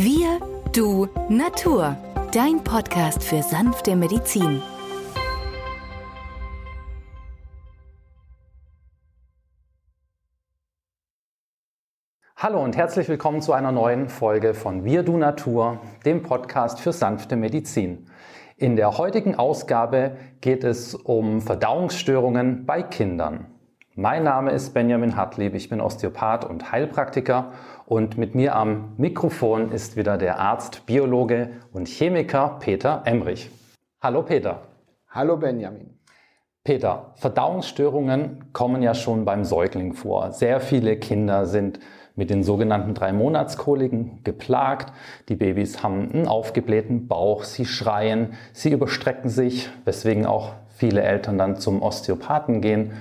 Wir, du, Natur. Dein Podcast für sanfte Medizin. Hallo und herzlich willkommen zu einer neuen Folge von Wir, du, Natur, dem Podcast für sanfte Medizin. In der heutigen Ausgabe geht es um Verdauungsstörungen bei Kindern. Mein Name ist Benjamin Hartlieb, ich bin Osteopath und Heilpraktiker und mit mir am Mikrofon ist wieder der Arzt, Biologe und Chemiker Peter Emrich. Hallo Peter. Hallo Benjamin. Peter, Verdauungsstörungen kommen ja schon beim Säugling vor. Sehr viele Kinder sind mit den sogenannten drei Monatskoliken geplagt. Die Babys haben einen aufgeblähten Bauch, sie schreien, sie überstrecken sich, weswegen auch viele Eltern dann zum Osteopathen gehen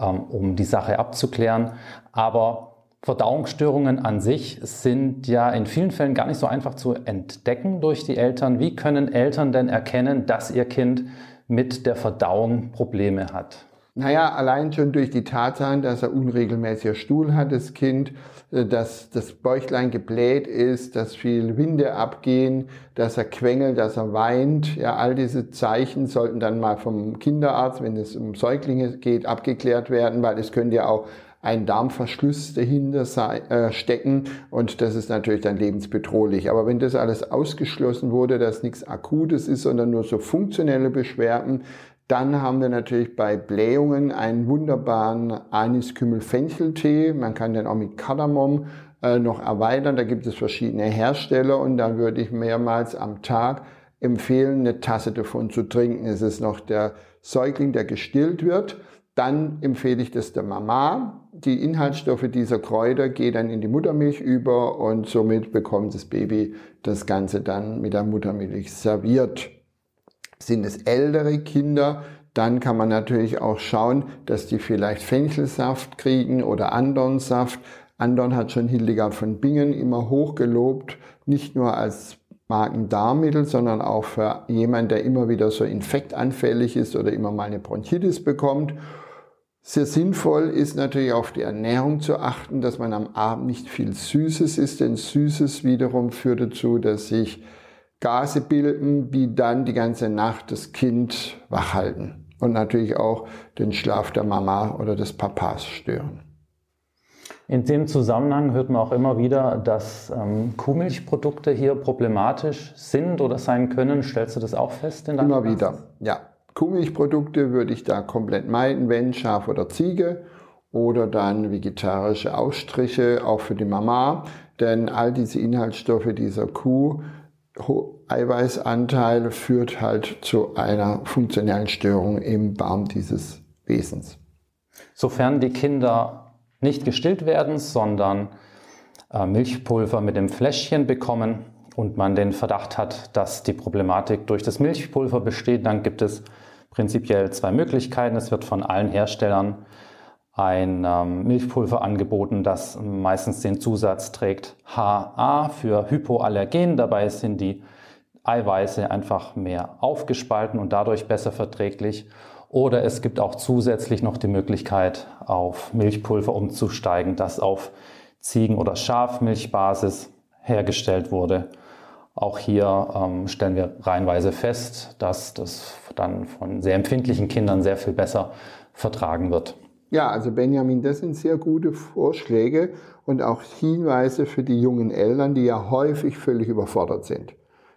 ähm, um die Sache abzuklären. Aber Verdauungsstörungen an sich sind ja in vielen Fällen gar nicht so einfach zu entdecken durch die Eltern. Wie können Eltern denn erkennen, dass ihr Kind mit der Verdauung Probleme hat? Naja, allein schon durch die Tatsache, dass er unregelmäßiger Stuhl hat, das Kind, äh, dass das Bäuchlein gebläht ist, dass viel Winde abgehen, dass er quengelt, dass er weint. Ja, all diese Zeichen sollten dann mal vom Kinderarzt, wenn es um Säuglinge geht, abgeklärt werden, weil es könnte ja auch ein Darmverschluss dahinter äh, stecken und das ist natürlich dann lebensbedrohlich. Aber wenn das alles ausgeschlossen wurde, dass nichts Akutes ist, sondern nur so funktionelle Beschwerden, dann haben wir natürlich bei Blähungen einen wunderbaren Anis-Kümmel-Fencheltee. Man kann den auch mit Kardamom äh, noch erweitern. Da gibt es verschiedene Hersteller und da würde ich mehrmals am Tag empfehlen, eine Tasse davon zu trinken. Es ist noch der Säugling, der gestillt wird. Dann empfehle ich das der Mama. Die Inhaltsstoffe dieser Kräuter gehen dann in die Muttermilch über und somit bekommt das Baby das Ganze dann mit der Muttermilch serviert. Sind es ältere Kinder, dann kann man natürlich auch schauen, dass die vielleicht Fenchelsaft kriegen oder Andornsaft. Andorn hat schon Hildegard von Bingen immer hochgelobt, nicht nur als Magen-Darm-Mittel, sondern auch für jemanden, der immer wieder so infektanfällig ist oder immer mal eine Bronchitis bekommt. Sehr sinnvoll ist natürlich auf die Ernährung zu achten, dass man am Abend nicht viel Süßes isst, denn Süßes wiederum führt dazu, dass sich Gase bilden, die dann die ganze Nacht das Kind wach halten und natürlich auch den Schlaf der Mama oder des Papas stören. In dem Zusammenhang hört man auch immer wieder, dass ähm, Kuhmilchprodukte hier problematisch sind oder sein können. Stellst du das auch fest in deinem Immer Praxis? wieder, ja. Kuhmilchprodukte würde ich da komplett meiden, wenn Schaf oder Ziege oder dann vegetarische Ausstriche, auch für die Mama. Denn all diese Inhaltsstoffe dieser Kuh Eiweißanteil führt halt zu einer funktionellen Störung im Darm dieses Wesens. Sofern die Kinder nicht gestillt werden, sondern äh, Milchpulver mit dem Fläschchen bekommen und man den Verdacht hat, dass die Problematik durch das Milchpulver besteht, dann gibt es prinzipiell zwei Möglichkeiten. Es wird von allen Herstellern ein ähm, Milchpulver angeboten, das meistens den Zusatz trägt HA für Hypoallergen. Dabei sind die Eiweiße einfach mehr aufgespalten und dadurch besser verträglich. Oder es gibt auch zusätzlich noch die Möglichkeit, auf Milchpulver umzusteigen, das auf Ziegen- oder Schafmilchbasis hergestellt wurde. Auch hier ähm, stellen wir reihenweise fest, dass das dann von sehr empfindlichen Kindern sehr viel besser vertragen wird. Ja, also Benjamin, das sind sehr gute Vorschläge und auch Hinweise für die jungen Eltern, die ja häufig völlig überfordert sind.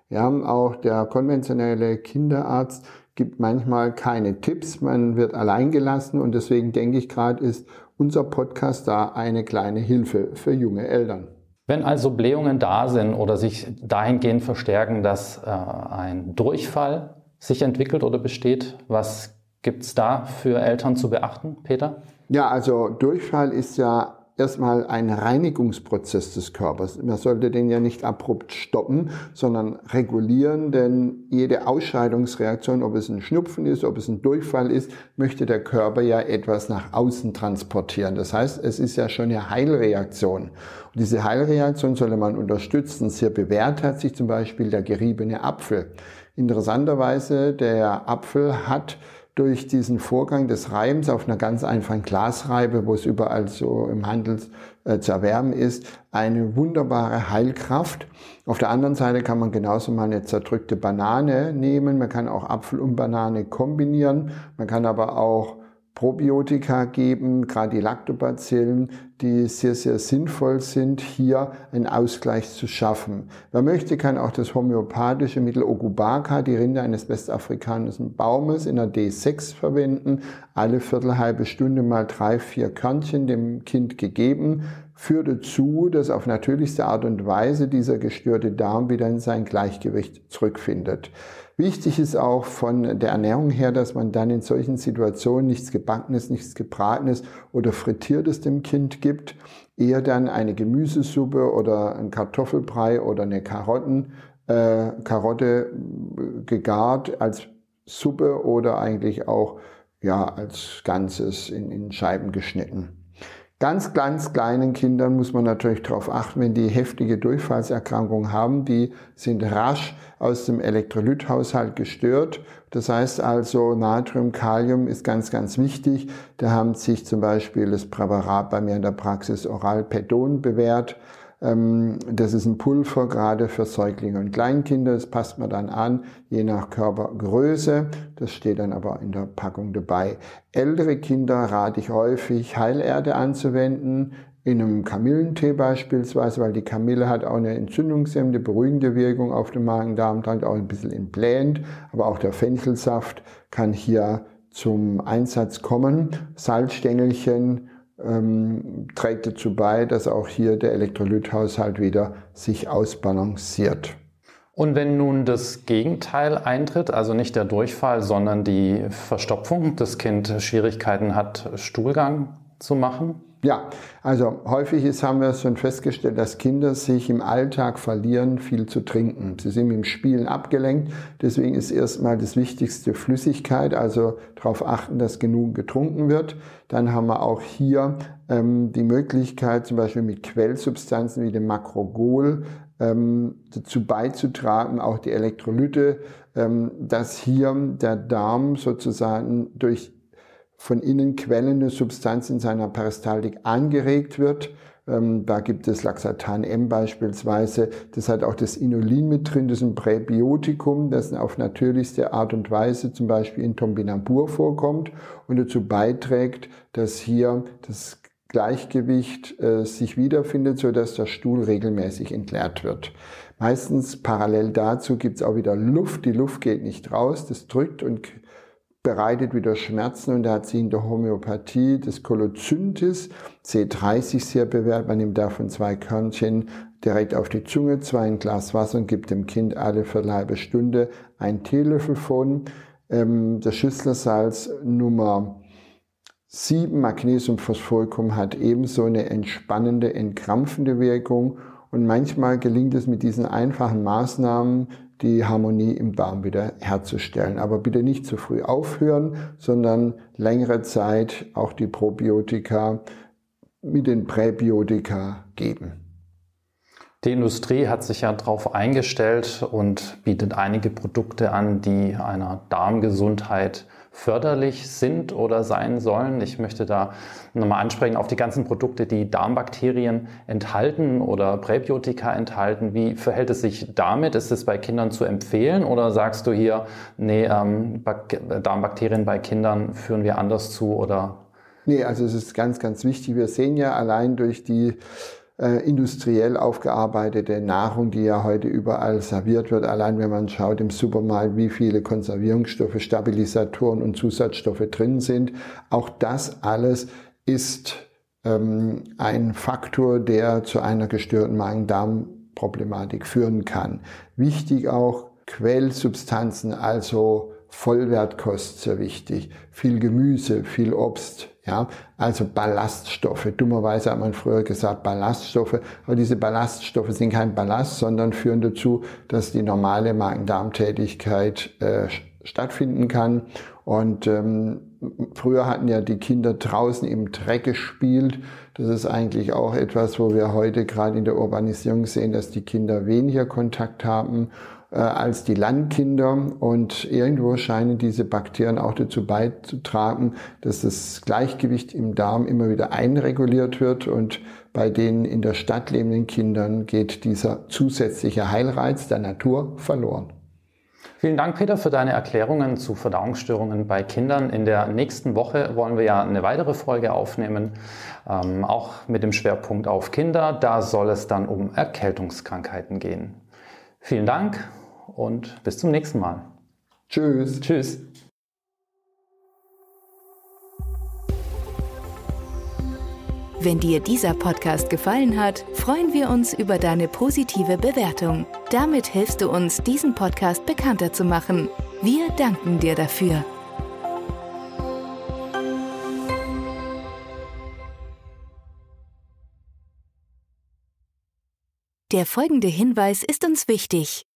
Ja, auch der konventionelle Kinderarzt gibt manchmal keine Tipps, man wird alleingelassen und deswegen denke ich gerade, ist unser Podcast da eine kleine Hilfe für junge Eltern. Wenn also Blähungen da sind oder sich dahingehend verstärken, dass äh, ein Durchfall sich entwickelt oder besteht, was Gibt es da für Eltern zu beachten, Peter? Ja, also Durchfall ist ja erstmal ein Reinigungsprozess des Körpers. Man sollte den ja nicht abrupt stoppen, sondern regulieren, denn jede Ausscheidungsreaktion, ob es ein Schnupfen ist, ob es ein Durchfall ist, möchte der Körper ja etwas nach außen transportieren. Das heißt, es ist ja schon eine Heilreaktion. Und diese Heilreaktion sollte man unterstützen. Sehr bewährt hat sich zum Beispiel der geriebene Apfel. Interessanterweise, der Apfel hat durch diesen Vorgang des Reibens auf einer ganz einfachen Glasreibe, wo es überall so im Handel äh, zu erwärmen ist, eine wunderbare Heilkraft. Auf der anderen Seite kann man genauso mal eine zerdrückte Banane nehmen. Man kann auch Apfel und Banane kombinieren. Man kann aber auch Probiotika geben, gerade die Lactobacillen, die sehr, sehr sinnvoll sind, hier einen Ausgleich zu schaffen. Wer möchte, kann auch das homöopathische Mittel Ogubaka, die Rinde eines westafrikanischen Baumes, in der D6 verwenden. Alle viertelhalbe Stunde mal drei, vier Körnchen dem Kind gegeben. Führt dazu, dass auf natürlichste Art und Weise dieser gestörte Darm wieder in sein Gleichgewicht zurückfindet. Wichtig ist auch von der Ernährung her, dass man dann in solchen Situationen nichts Gebackenes, nichts Gebratenes oder Frittiertes dem Kind gibt, eher dann eine Gemüsesuppe oder ein Kartoffelbrei oder eine Karotten, äh, Karotte äh, gegart als Suppe oder eigentlich auch ja, als Ganzes in, in Scheiben geschnitten. Ganz, ganz kleinen Kindern muss man natürlich darauf achten, wenn die heftige Durchfallserkrankungen haben, die sind rasch aus dem Elektrolythaushalt gestört. Das heißt also, Natrium, Kalium ist ganz, ganz wichtig. Da haben sich zum Beispiel das Präparat bei mir in der Praxis Oralpedon bewährt. Ähm, das ist ein Pulver gerade für Säuglinge und Kleinkinder. Das passt man dann an, je nach Körpergröße. Das steht dann aber in der Packung dabei. Ältere Kinder rate ich häufig, Heilerde anzuwenden. In einem Kamillentee beispielsweise, weil die Kamille hat auch eine entzündungshemmende, beruhigende Wirkung auf den Magen-Darm-Trakt, auch ein bisschen entblähend. Aber auch der Fenchelsaft kann hier zum Einsatz kommen. Salzstängelchen, ähm, trägt dazu bei, dass auch hier der Elektrolythaushalt wieder sich ausbalanciert. Und wenn nun das Gegenteil eintritt, also nicht der Durchfall, sondern die Verstopfung, das Kind Schwierigkeiten hat, Stuhlgang zu machen? Ja, also häufig ist, haben wir schon festgestellt, dass Kinder sich im Alltag verlieren, viel zu trinken. Sie sind im Spielen abgelenkt. Deswegen ist erstmal das Wichtigste Flüssigkeit, also darauf achten, dass genug getrunken wird. Dann haben wir auch hier ähm, die Möglichkeit, zum Beispiel mit Quellsubstanzen wie dem Makrogol ähm, dazu beizutragen, auch die Elektrolyte, ähm, dass hier der Darm sozusagen durch von innen quellende Substanz in seiner Peristaltik angeregt wird. Ähm, da gibt es Laxatan M beispielsweise. Das hat auch das Inulin mit drin. Das ist ein Präbiotikum, das auf natürlichste Art und Weise zum Beispiel in Tombinambur vorkommt und dazu beiträgt, dass hier das Gleichgewicht äh, sich wiederfindet, so dass der Stuhl regelmäßig entleert wird. Meistens parallel dazu gibt es auch wieder Luft. Die Luft geht nicht raus, das drückt und bereitet wieder Schmerzen und da hat sie in der Homöopathie das Kolozyntis C30 sehr bewährt. Man nimmt davon zwei Körnchen direkt auf die Zunge, zwei ein Glas Wasser und gibt dem Kind alle für eine halbe Stunde einen Teelöffel von. Ähm, das Schüsslersalz Nummer 7 Magnesiumphosphoricum hat ebenso eine entspannende, entkrampfende Wirkung und manchmal gelingt es mit diesen einfachen Maßnahmen, die Harmonie im Darm wieder herzustellen. Aber bitte nicht zu früh aufhören, sondern längere Zeit auch die Probiotika mit den Präbiotika geben. Die Industrie hat sich ja darauf eingestellt und bietet einige Produkte an, die einer Darmgesundheit förderlich sind oder sein sollen. Ich möchte da nochmal ansprechen auf die ganzen Produkte, die Darmbakterien enthalten oder Präbiotika enthalten. Wie verhält es sich damit? Ist es bei Kindern zu empfehlen oder sagst du hier, nee, ähm, Darmbakterien bei Kindern führen wir anders zu oder? Nee, also es ist ganz, ganz wichtig. Wir sehen ja allein durch die äh, industriell aufgearbeitete Nahrung, die ja heute überall serviert wird. Allein wenn man schaut im Supermarkt, wie viele Konservierungsstoffe, Stabilisatoren und Zusatzstoffe drin sind. Auch das alles ist ähm, ein Faktor, der zu einer gestörten Magen-Darm-Problematik führen kann. Wichtig auch Quellsubstanzen, also Vollwertkost sehr wichtig. Viel Gemüse, viel Obst, ja, also Ballaststoffe. Dummerweise hat man früher gesagt Ballaststoffe, aber diese Ballaststoffe sind kein Ballast, sondern führen dazu, dass die normale Magen-Darm-Tätigkeit äh, stattfinden kann. Und ähm, früher hatten ja die Kinder draußen im Dreck gespielt. Das ist eigentlich auch etwas, wo wir heute gerade in der Urbanisierung sehen, dass die Kinder weniger Kontakt haben äh, als die Landkinder. Und irgendwo scheinen diese Bakterien auch dazu beizutragen, dass das Gleichgewicht im Darm immer wieder einreguliert wird. Und bei den in der Stadt lebenden Kindern geht dieser zusätzliche Heilreiz der Natur verloren. Vielen Dank, Peter, für deine Erklärungen zu Verdauungsstörungen bei Kindern. In der nächsten Woche wollen wir ja eine weitere Folge aufnehmen, ähm, auch mit dem Schwerpunkt auf Kinder. Da soll es dann um Erkältungskrankheiten gehen. Vielen Dank und bis zum nächsten Mal. Tschüss. Tschüss. Wenn dir dieser Podcast gefallen hat, freuen wir uns über deine positive Bewertung. Damit hilfst du uns, diesen Podcast bekannter zu machen. Wir danken dir dafür. Der folgende Hinweis ist uns wichtig.